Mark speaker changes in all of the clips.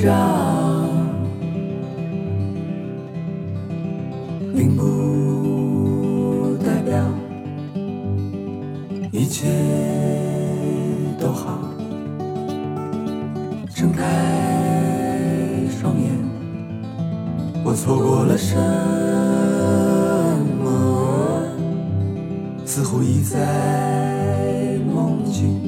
Speaker 1: 家，并不代表一切都好。睁开双眼，我错过了什么？似乎已在梦境。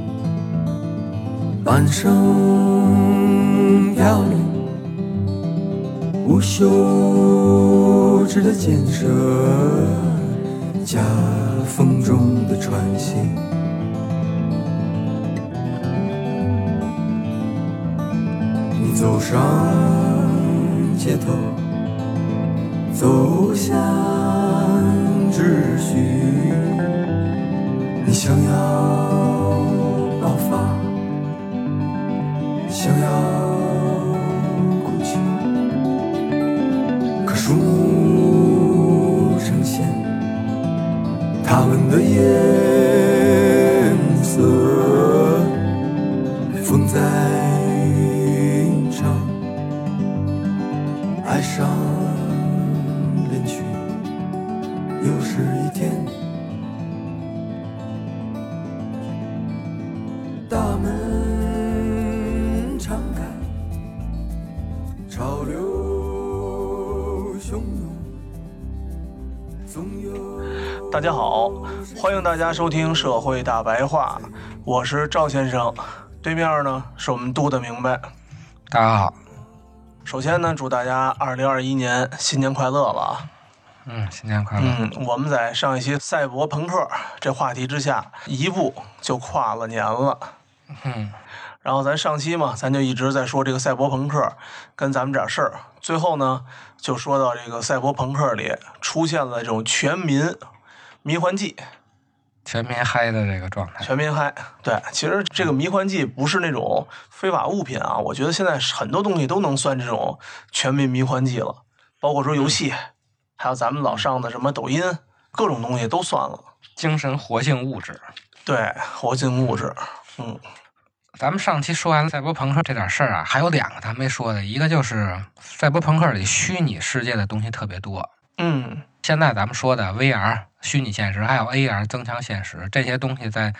Speaker 1: 半生飘零，无休止的建设，夹缝中的喘息。你走上街头，走向秩序。你想要爆发，想要哭泣，可树木呈现它们的颜色，风在吟唱，爱上恋去，又是一天。大门
Speaker 2: 大家好，欢迎大家收听《社会大白话》，我是赵先生，对面呢是我们杜的明白。
Speaker 3: 大家好，
Speaker 2: 首先呢，祝大家二零二一年新年快乐了啊！
Speaker 3: 嗯，新年快乐！
Speaker 2: 嗯，我们在上一期赛博朋克这话题之下，一步就跨了年了。
Speaker 3: 嗯，
Speaker 2: 然后咱上期嘛，咱就一直在说这个赛博朋克跟咱们点事儿，最后呢，就说到这个赛博朋克里出现了这种全民迷幻剂，
Speaker 3: 全民嗨的这个状态，
Speaker 2: 全民嗨。对，其实这个迷幻剂不是那种非法物品啊，我觉得现在很多东西都能算这种全民迷幻剂了，包括说游戏，还有咱们老上的什么抖音，各种东西都算了。
Speaker 3: 精神活性物质。
Speaker 2: 对，活性物质，嗯。
Speaker 3: 咱们上期说完了赛博朋克这点事儿啊，还有两个咱没说的，一个就是赛博朋克里虚拟世界的东西特别多。
Speaker 2: 嗯，
Speaker 3: 现在咱们说的 VR 虚拟现实，还有 AR 增强现实这些东西，在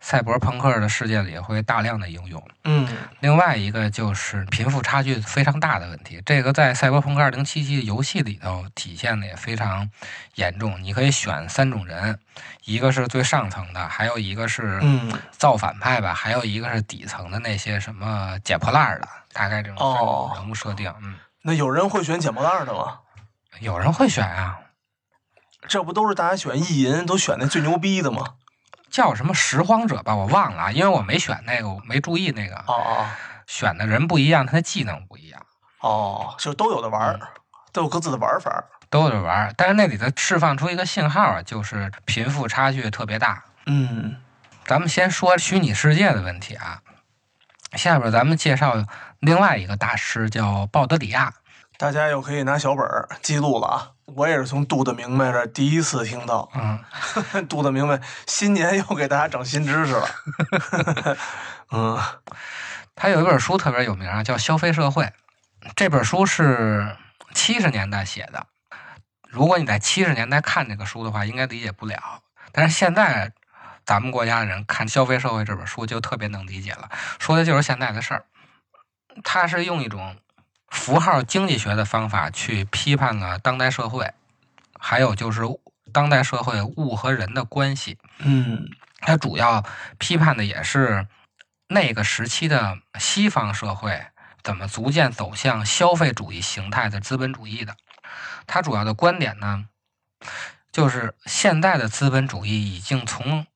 Speaker 3: 赛博朋克的世界里会大量的应用。
Speaker 2: 嗯，
Speaker 3: 另外一个就是贫富差距非常大的问题，这个在《赛博朋克2077》游戏里头体现的也非常严重。你可以选三种人，一个是最上层的，还有一个是
Speaker 2: 嗯
Speaker 3: 造反派吧，还有一个是底层的那些什么捡破烂儿的，大概这种人物设定。嗯，
Speaker 2: 那有人会选捡破烂的吗？
Speaker 3: 有人会选啊，
Speaker 2: 这不都是大家选意淫都选那最牛逼的吗？
Speaker 3: 叫什么拾荒者吧，我忘了啊，因为我没选那个，我没注意那个。
Speaker 2: 哦哦
Speaker 3: 选的人不一样，他的技能不一样，
Speaker 2: 哦，就都有的玩儿，都有各自的玩法儿。
Speaker 3: 都有着玩儿。但是那里头释放出一个信号啊，就是贫富差距特别大。
Speaker 2: 嗯
Speaker 3: 咱们先说虚拟世界的问题啊，下边咱们介绍另外一个大师叫鲍德里亚。
Speaker 2: 大家又可以拿小本儿记录了啊！我也是从杜的明白这第一次听到，
Speaker 3: 嗯，
Speaker 2: 杜的明白新年又给大家整新知识了。嗯
Speaker 3: 他有一本书特别有名啊，叫《消费社会》。这本书是七十年代写的。如果你在七十年代看这个书的话，应该理解不了。但是现在咱们国家的人看《消费社会》这本书就特别能理解了，说的就是现在的事儿。他是用一种符号经济学的方法去批判了当代社会，还有就是当代社会物和人的关系。
Speaker 2: 嗯
Speaker 3: 它主要批判的也是那个时期的西方社会怎么逐渐走向消费主义形态的资本主义的。它主要的观点呢，就是现在的资本主义已经从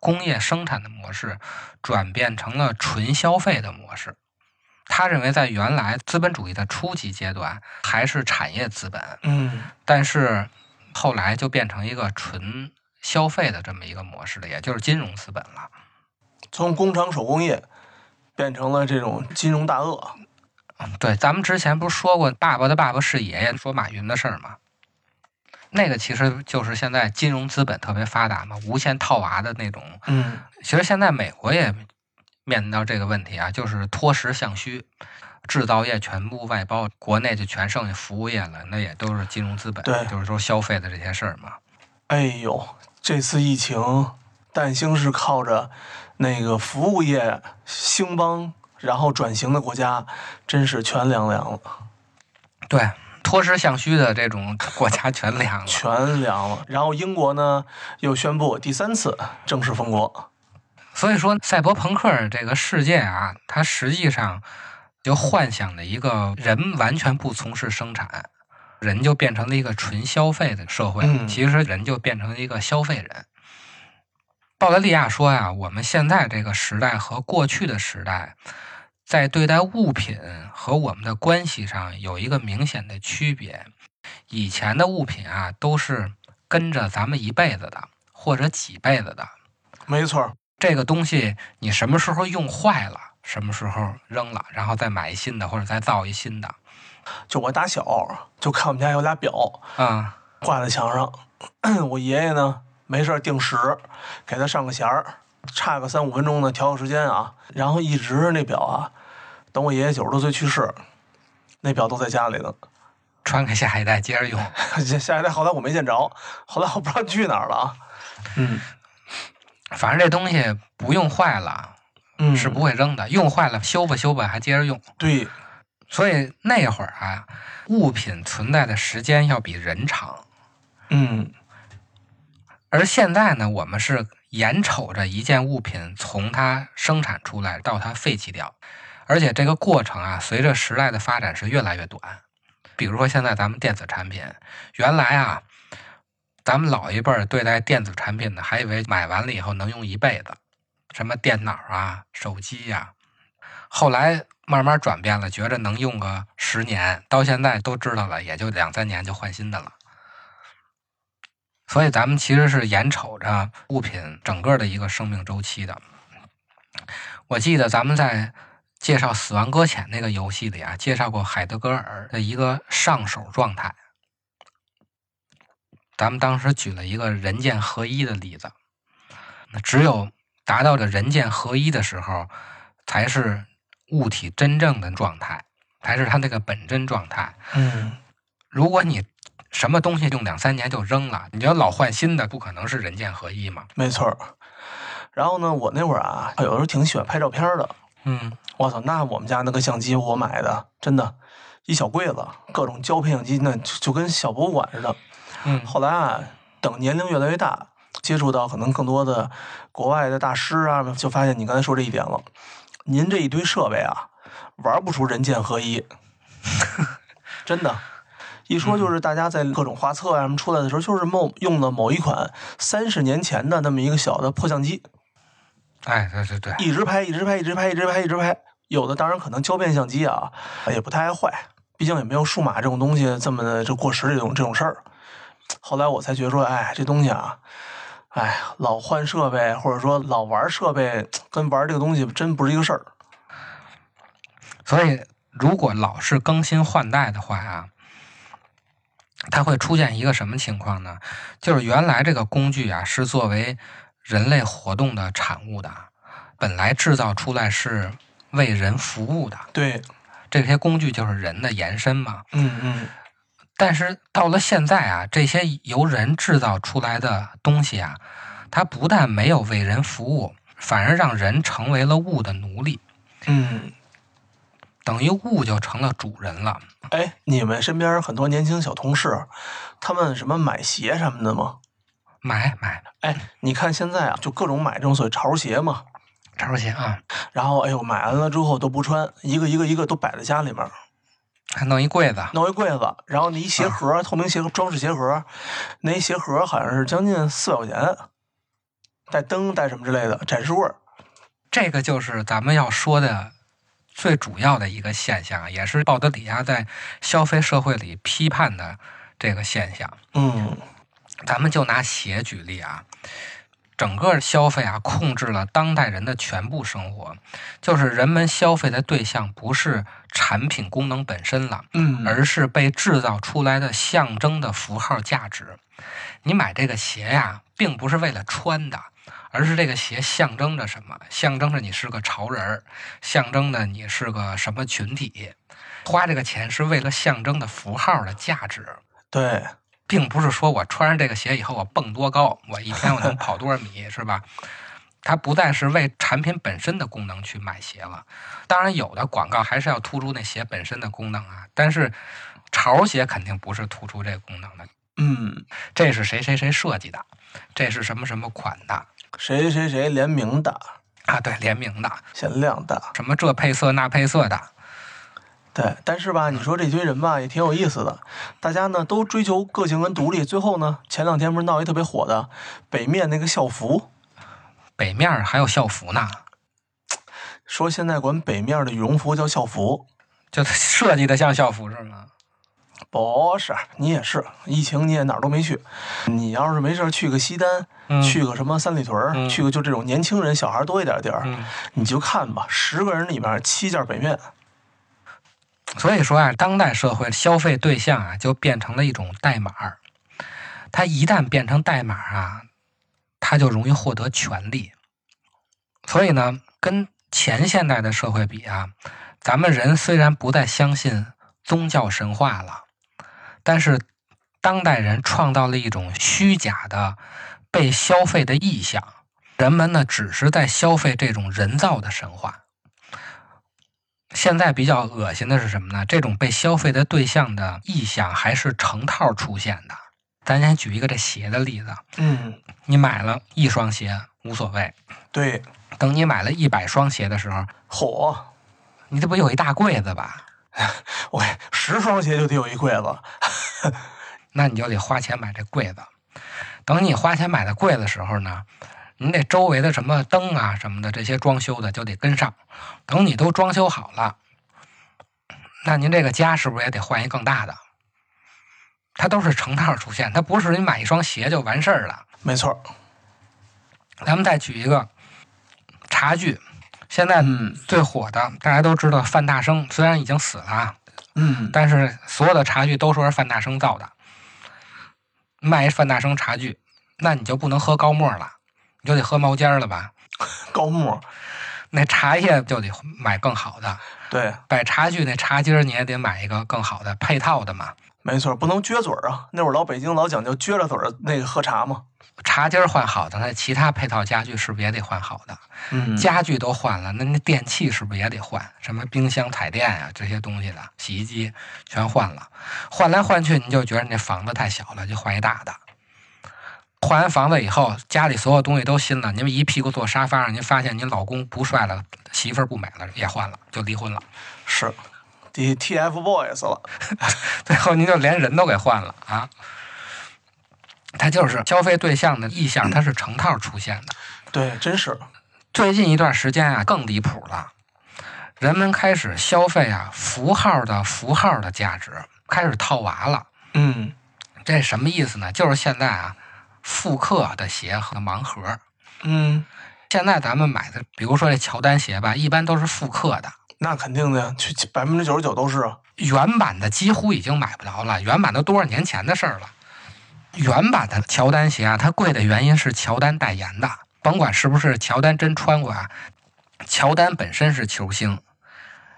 Speaker 3: 工业生产的模式转变成了纯消费的模式。他认为，在原来资本主义的初级阶段还是产业资本，
Speaker 2: 嗯
Speaker 3: 但是后来就变成一个纯消费的这么一个模式了，也就是金融资本了。
Speaker 2: 从工厂手工业变成了这种金融大鳄。
Speaker 3: 对，咱们之前不是说过“爸爸的爸爸是爷爷”说马云的事儿吗？那个其实就是现在金融资本特别发达嘛，无限套娃的那种。
Speaker 2: 嗯
Speaker 3: 其实现在美国也面临到这个问题啊，就是脱实向虚，制造业全部外包，国内就全剩下服务业了，那也都是金融资本，
Speaker 2: 对
Speaker 3: 就是说消费的这些事儿嘛。
Speaker 2: 哎呦，这次疫情，但兴是靠着那个服务业兴邦，然后转型的国家，真是全凉凉了，
Speaker 3: 对，脱实向虚的这种国家全凉了。
Speaker 2: 全凉了。然后英国呢，又宣布第三次正式封国。
Speaker 3: 所以说，赛博朋克这个世界啊，它实际上就幻想的一个人完全不从事生产，人就变成了一个纯消费的社会。
Speaker 2: 嗯
Speaker 3: 其实人就变成了一个消费人。鲍德利亚说呀、我们现在这个时代和过去的时代，在对待物品和我们的关系上有一个明显的区别。以前的物品啊，都是跟着咱们一辈子的，或者几辈子的。
Speaker 2: 没错儿，
Speaker 3: 这个东西你什么时候用坏了，什么时候扔了，然后再买一新的，或者再造一新的。
Speaker 2: 就我打小就看我们家有俩表
Speaker 3: 啊、
Speaker 2: 挂在墙上，我爷爷呢没事定时给他上个弦儿，差个三五分钟呢调个时间啊，然后一直那表啊，等我爷爷九十多岁去世，那表都在家里呢。
Speaker 3: 传给下一代接着用。
Speaker 2: 下 下一代后来我没见着，后来我不知道去哪儿了啊。嗯
Speaker 3: 反正这东西不用坏了
Speaker 2: 嗯，
Speaker 3: 是不会扔的，用坏了修吧修吧还接着用。
Speaker 2: 对，
Speaker 3: 所以那会儿啊，物品存在的时间要比人长。
Speaker 2: 嗯
Speaker 3: 而现在呢，我们是眼瞅着一件物品从它生产出来到它废弃掉，而且这个过程啊，随着时代的发展是越来越短。比如说现在咱们电子产品，原来啊，咱们老一辈儿对待电子产品呢，还以为买完了以后能用一辈子，什么电脑啊、手机呀、后来慢慢转变了，觉着能用个十年，到现在都知道了，也就两三年就换新的了。所以咱们其实是眼瞅着物品整个的一个生命周期的。我记得咱们在介绍《死亡搁浅》那个游戏里啊，介绍过海德格尔的一个上手状态。咱们当时举了一个人剑合一的例子，那只有达到了人剑合一的时候，才是物体真正的状态，才是它那个本真状态。
Speaker 2: 嗯
Speaker 3: 如果你什么东西用两三年就扔了，你要老换新的，不可能是人剑合一嘛。
Speaker 2: 没错。然后呢，我那会儿啊，有时候挺喜欢拍照片的。
Speaker 3: 嗯，
Speaker 2: 我操，那我们家那个相机我买的，真的，一小柜子，各种胶片相机，那就就跟小博物馆似的。
Speaker 3: 嗯
Speaker 2: 后来啊，等年龄越来越大，接触到可能更多的国外的大师啊，就发现你刚才说这一点了。您这一堆设备啊，玩不出人剑合一，真的。一说就是大家在各种画册啊什么出来的时候，就是某用的某一款三十年前的那么一个小的破相机，
Speaker 3: 哎，对对对，
Speaker 2: 一直拍，一直拍，一直拍，一直拍，一直拍。有的当然可能胶片相机啊，也不太爱坏，毕竟也没有数码这种东西这么的就过时这种这种事儿。后来我才觉得说，哎，这东西啊，哎，老换设备或者说老玩设备，跟玩这个东西真不是一个事儿。
Speaker 3: 所以如果老是更新换代的话啊，它会出现一个什么情况呢？就是原来这个工具啊是作为人类活动的产物的，本来制造出来是为人服务的，
Speaker 2: 对，
Speaker 3: 这些工具就是人的延伸嘛。
Speaker 2: 嗯嗯，
Speaker 3: 但是到了现在啊，这些由人制造出来的东西啊，它不但没有为人服务，反而让人成为了物的奴隶，
Speaker 2: 嗯，
Speaker 3: 等于物就成了主人了。
Speaker 2: 哎，你们身边很多年轻小同事，他们什么买鞋什么的吗？
Speaker 3: 买买
Speaker 2: 哎，你看现在啊，就各种买这种所谓潮鞋嘛，
Speaker 3: 潮鞋啊，
Speaker 2: 然后哎呦买完了之后都不穿，一个一个一个都摆在家里面儿。
Speaker 3: 还弄一柜子。
Speaker 2: 弄一柜子，然后那一鞋盒，透明鞋盒装饰鞋盒，那一鞋盒好像是将近四百块钱，带灯带什么之类的，展示柜。
Speaker 3: 这个就是咱们要说的最主要的一个现象，也是鲍德里亚在消费社会里批判的这个现象。
Speaker 2: 嗯
Speaker 3: 咱们就拿鞋举例啊，整个消费啊控制了当代人的全部生活，就是人们消费的对象不是产品功能本身了，
Speaker 2: 嗯，
Speaker 3: 而是被制造出来的象征的符号价值。你买这个鞋呀，并不是为了穿的，而是这个鞋象征着什么？象征着你是个潮人儿，象征着你是个什么群体。花这个钱是为了象征的符号的价值。
Speaker 2: 对，
Speaker 3: 并不是说我穿上这个鞋以后我蹦多高，我一天我能跑多少米，是吧？它不再是为产品本身的功能去买鞋了。当然，有的广告还是要突出那鞋本身的功能啊，但是潮鞋肯定不是突出这个功能的。
Speaker 2: 嗯，
Speaker 3: 这是谁谁谁设计的，这是什么什么款的
Speaker 2: 谁谁谁联名的，
Speaker 3: 啊？对，联名的，
Speaker 2: 限量的。
Speaker 3: 什么这配色那配色的，
Speaker 2: 对，但是吧，你说这堆人吧，也挺有意思的。大家呢都追求个性跟独立，最后呢，前两天不是闹一特别火的北面那个校服，
Speaker 3: 北面儿还有校服呢，
Speaker 2: 说现在管北面的羽绒服叫校服。
Speaker 3: 就设计的像校服是吗？
Speaker 2: 不是，你也是，疫情你也哪儿都没去。你要是没事儿去个西单，
Speaker 3: 嗯
Speaker 2: 去个什么三里屯去个就这种年轻人、小孩多一点的地儿，
Speaker 3: 嗯。
Speaker 2: 你就看吧，十个人里面七件北面。
Speaker 3: 所以说啊，当代社会消费对象啊，就变成了一种代码。它一旦变成代码啊，他就容易获得权利。所以呢，跟前现代的社会比啊，咱们人虽然不再相信宗教神话了，但是当代人创造了一种虚假的被消费的意象。人们呢，只是在消费这种人造的神话。现在比较恶心的是什么呢？这种被消费的对象的意象还是成套出现的。咱先举一个这鞋的例子，
Speaker 2: 嗯，
Speaker 3: 你买了一双鞋无所谓，
Speaker 2: 对，
Speaker 3: 等你买了一百双鞋的时候，
Speaker 2: 嚯，
Speaker 3: 你这不有一大柜子吧？
Speaker 2: 我十双鞋就得有一柜子。
Speaker 3: 那你就得花钱买这柜子。等你花钱买的柜子的时候呢，你得周围的什么灯啊什么的这些装修的就得跟上。等你都装修好了，那您这个家是不是也得换一更大的？它都是成套出现，它不是你买一双鞋就完事儿了。
Speaker 2: 没错儿，
Speaker 3: 咱们再举一个茶具，现在
Speaker 2: 嗯
Speaker 3: 最火的大家都知道范大生，虽然已经死了啊，
Speaker 2: 嗯，
Speaker 3: 但是所有的茶具都说是范大生造的。卖一范大生茶具，那你就不能喝高沫了，你就得喝毛尖儿了吧？
Speaker 2: 高沫，
Speaker 3: 那茶叶就得买更好的，
Speaker 2: 对，
Speaker 3: 摆茶具那茶几儿你也得买一个更好的配套的嘛。
Speaker 2: 没错，不能撅嘴儿啊。那会儿老北京老讲究撅着嘴儿那个喝茶嘛。
Speaker 3: 茶几儿换好的，那其他配套家具是不是也得换好的？
Speaker 2: 嗯
Speaker 3: 家具都换了，那那电器是不是也得换？什么冰箱、彩电啊这些东西的，洗衣机全换了。换来换去，你就觉得你这房子太小了，就换一大的。换完房子以后，家里所有东西都新了，您一屁股坐沙发上，您发现您老公不帅了，媳妇儿不美了，也换了，就离婚了。
Speaker 2: 是，T TFBOYS 了。
Speaker 3: 最后您就连人都给换了啊！它就是消费对象的意向，它是成套出现的。
Speaker 2: 对，真是。
Speaker 3: 最近一段时间啊，更离谱了，人们开始消费啊符号的符号的价值，开始套娃了。
Speaker 2: 嗯
Speaker 3: 这什么意思呢？就是现在啊，复刻的鞋和盲盒。
Speaker 2: 嗯，
Speaker 3: 现在咱们买的，比如说这乔丹鞋吧，一般都是复刻的，
Speaker 2: 那肯定的呀，去百分之九十九都是啊。
Speaker 3: 原版的几乎已经买不着了。原版都多少年前的事儿了。原版的乔丹鞋啊，它贵的原因是乔丹代言的，甭管是不是乔丹真穿过啊，乔丹本身是球星，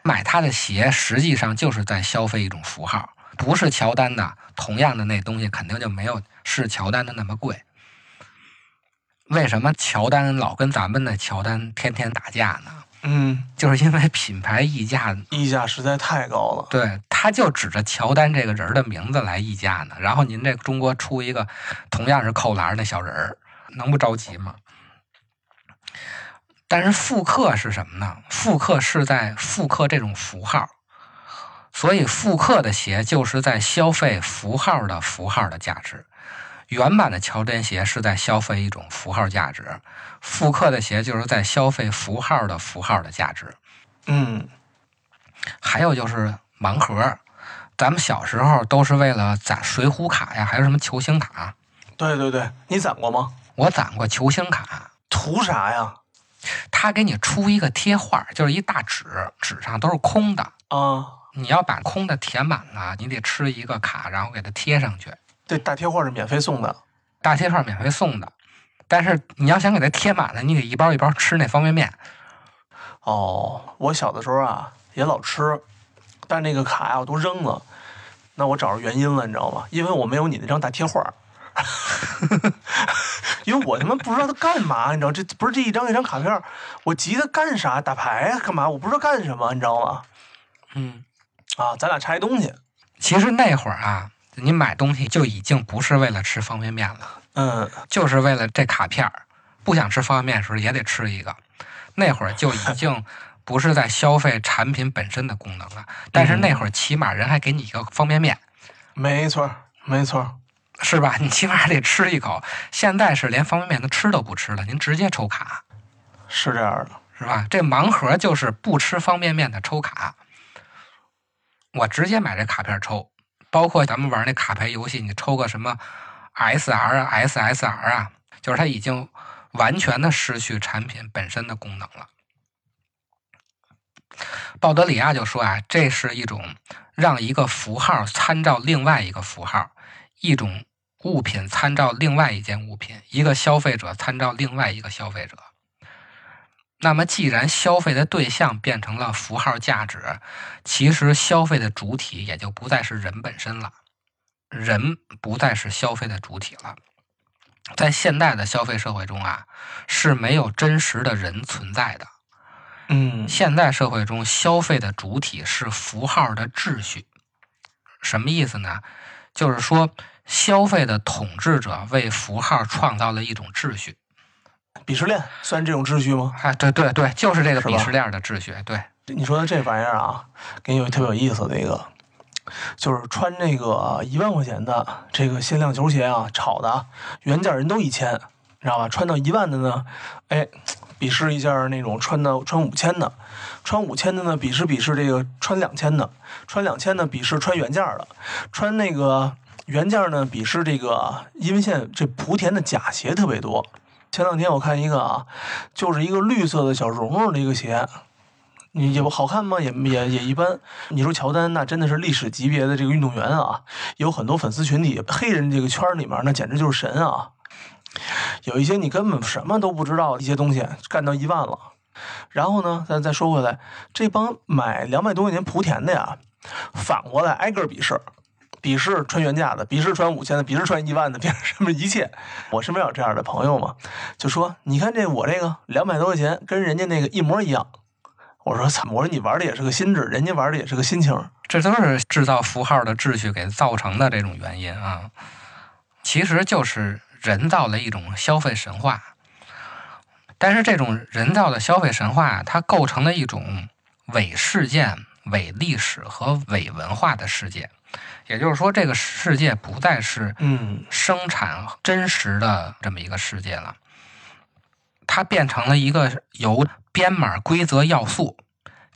Speaker 3: 买他的鞋实际上就是在消费一种符号，不是乔丹的，同样的那东西肯定就没有是乔丹的那么贵。为什么乔丹老跟咱们的乔丹天天打架呢？
Speaker 2: 嗯，
Speaker 3: 就是因为品牌溢价
Speaker 2: 溢价实在太高了。
Speaker 3: 对，他就指着乔丹这个人的名字来溢价呢。然后您这中国出一个同样是扣篮儿的小人儿，能不着急吗？但是复刻是什么呢？复刻是在复刻这种符号，所以复刻的鞋就是在消费符号的符号的价值。原版的乔丹鞋是在消费一种符号价值，复刻的鞋就是在消费符号的符号的价值。
Speaker 2: 嗯，
Speaker 3: 还有就是盲盒，咱们小时候都是为了攒水浒卡呀，还有什么球星卡。
Speaker 2: 对对对，你攒过吗？
Speaker 3: 我攒过球星卡，
Speaker 2: 图啥呀？
Speaker 3: 他给你出一个贴画，就是一大纸，纸上都是空的。
Speaker 2: 啊，
Speaker 3: 你要把空的填满了，你得吃一个卡，然后给它贴上去。
Speaker 2: 这大贴画是免费送的。
Speaker 3: 大贴画免费送的，但是你要想给它贴满了，你得一包一包吃那方便面。
Speaker 2: 哦，我小的时候啊也老吃，但那个卡呀我都扔了。那我找着原因了，你知道吗？因为我没有你那张大贴画。因为我他妈不知道他干嘛，你知道这不是这一张一张卡片，我急他干啥？打牌啊干嘛？我不知道干什么，你知道吗？
Speaker 3: 嗯，
Speaker 2: 啊，咱俩差一东西。
Speaker 3: 其实那会儿啊，你买东西就已经不是为了吃方便面了，
Speaker 2: 嗯，
Speaker 3: 就是为了这卡片儿。不想吃方便面的时候也得吃一个。那会儿就已 经不是在消费产品本身的功能了，但是那会儿起码人还给你一个方便面，
Speaker 2: 没错，没错。
Speaker 3: 是吧？你起码还得吃一口。现在是连方便面都吃都不吃了，您直接抽卡，
Speaker 2: 是这样的。
Speaker 3: 是吧？这盲盒就是不吃方便面的抽卡，我直接买这卡片抽。包括咱们玩那卡牌游戏，你抽个什么 S R S S R 啊，就是它已经完全的失去产品本身的功能了。鲍德里亚就说啊，这是一种让一个符号参照另外一个符号，一种物品参照另外一件物品，一个消费者参照另外一个消费者。那么，既然消费的对象变成了符号价值，其实消费的主体也就不再是人本身了，人不再是消费的主体了。在现代的消费社会中啊，是没有真实的人存在的。
Speaker 2: 嗯
Speaker 3: 现代社会中，消费的主体是符号的秩序。什么意思呢？就是说，消费的统治者为符号创造了一种秩序。
Speaker 2: 鄙视链算这种秩序吗？
Speaker 3: 啊，对对对，就是这个鄙视链的秩序。对，
Speaker 2: 你说的这玩意儿啊，给你有特别有意思的一个，就是穿这个一万块钱的这个限量球鞋啊，炒的啊原价人都一千，你知道吧？穿到一万的呢，哎，鄙视一下那种穿的穿五千的，穿五千的呢，鄙视鄙视这个穿两千的，穿两千的鄙视穿原价的，穿那个原价呢，鄙视这个，因为现在这莆田的假鞋特别多。前两天我看一个啊，就是一个绿色的小绒绒的一个鞋，你也不好看吗？也也也一般。你说乔丹那真的是历史级别的这个运动员啊，有很多粉丝群体，黑人这个圈里面那简直就是神啊。有一些你根本什么都不知道一些东西干到一万了，然后呢，咱再说回来，这帮买两百多块钱莆田的呀，反过来挨个儿鄙视。鄙视穿原价的，鄙视穿五千的，鄙视穿一万的，鄙视什么一切。我身边有这样的朋友嘛，就说你看这我这个两百多块钱，跟人家那个一模一样。我说操，我说你玩的也是个心智，人家玩的也是个心情。
Speaker 3: 这都是制造符号的秩序给造成的这种原因啊，其实就是人造的一种消费神话。但是这种人造的消费神话，它构成了一种伪事件、伪历史和伪文化的世界。也就是说，这个世界不再是
Speaker 2: 嗯
Speaker 3: 生产真实的这么一个世界了，它变成了一个由编码规则要素，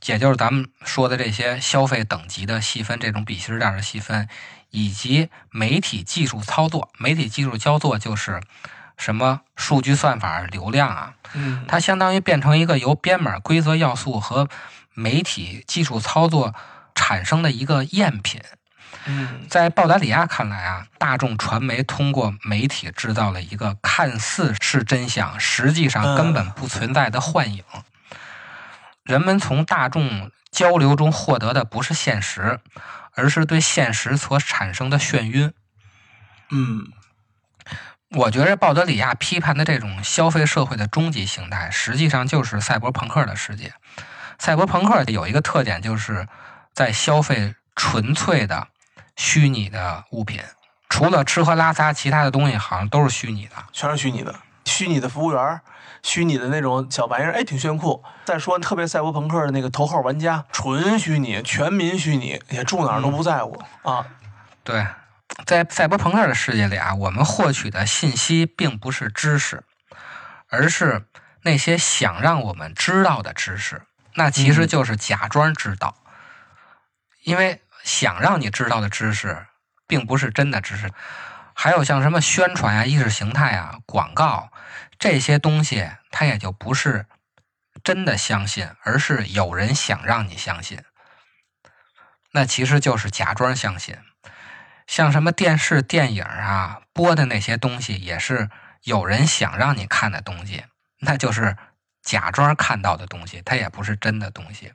Speaker 3: 也就是咱们说的这些消费等级的细分，这种比心链的细分，以及媒体技术操作。媒体技术操作就是什么数据算法、流量啊，
Speaker 2: 嗯
Speaker 3: 它相当于变成一个由编码规则要素和媒体技术操作产生的一个赝品。
Speaker 2: 嗯
Speaker 3: 在鲍达里亚看来啊，大众传媒通过媒体制造了一个看似是真相，实际上根本不存在的幻影。人们从大众交流中获得的不是现实，而是对现实所产生的眩晕。
Speaker 2: 嗯
Speaker 3: 我觉着鲍德里亚批判的这种消费社会的终极形态，实际上就是赛博朋克的世界。赛博朋克有一个特点，就是在消费纯粹的虚拟的物品，除了吃喝拉撒，其他的东西好像都是虚拟的。
Speaker 2: 全是虚拟的，虚拟的服务员，虚拟的那种小玩意儿，哎，挺炫酷。再说特别赛博朋克的那个头号玩家，纯虚拟，全民虚拟，也住哪儿都不在乎、啊。
Speaker 3: 对，在赛博朋克的世界里啊，我们获取的信息并不是知识，而是那些想让我们知道的知识。那其实就是假装知道，因为想让你知道的知识，并不是真的知识。还有像什么宣传啊、意识形态啊、广告这些东西，它也就不是真的相信，而是有人想让你相信。那其实就是假装相信。像什么电视、电影啊播的那些东西，也是有人想让你看的东西，那就是假装看到的东西，它也不是真的东西。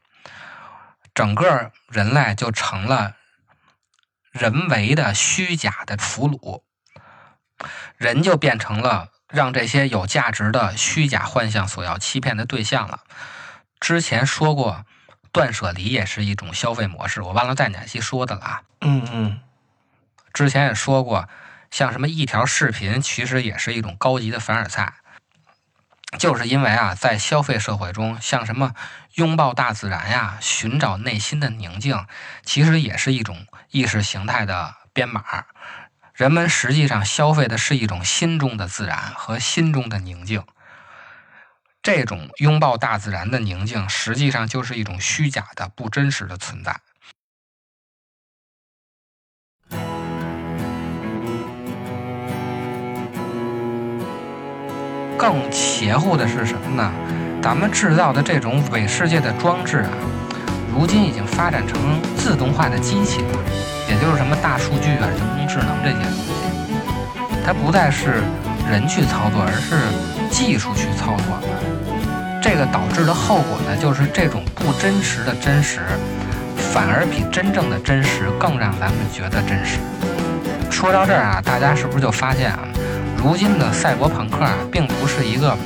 Speaker 3: 整个人类就成了人为的虚假的俘虏，人就变成了让这些有价值的虚假幻象所要欺骗的对象了。之前说过，断舍离也是一种消费模式，我忘了在哪期说的了啊。
Speaker 2: 嗯嗯。
Speaker 3: 之前也说过，像什么一条视频，其实也是一种高级的凡尔赛，就是因为啊，在消费社会中，像什么拥抱大自然呀，寻找内心的宁静，其实也是一种意识形态的编码。人们实际上消费的是一种心中的自然和心中的宁静。这种拥抱大自然的宁静，实际上就是一种虚假的、不真实的存在。更邪乎的是什么呢？咱们制造的这种伪世界的装置啊，如今已经发展成自动化的机器了，也就是什么大数据啊、人工智能这些东西，它不再是人去操作，而是技术去操作。这个导致的后果呢，就是这种不真实的真实，反而比真正的真实更让咱们觉得真实。说到这儿啊，大家是不是就发现啊？如今的赛博朋啊并不是一个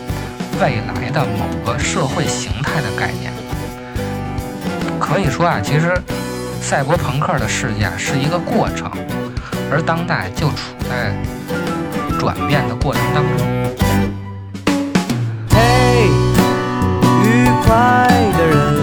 Speaker 3: 未来的某个社会形态的概念。可以说啊其实赛博朋克的世界是一个过程而当代就处在转变的过程当中。嘿愉快的人。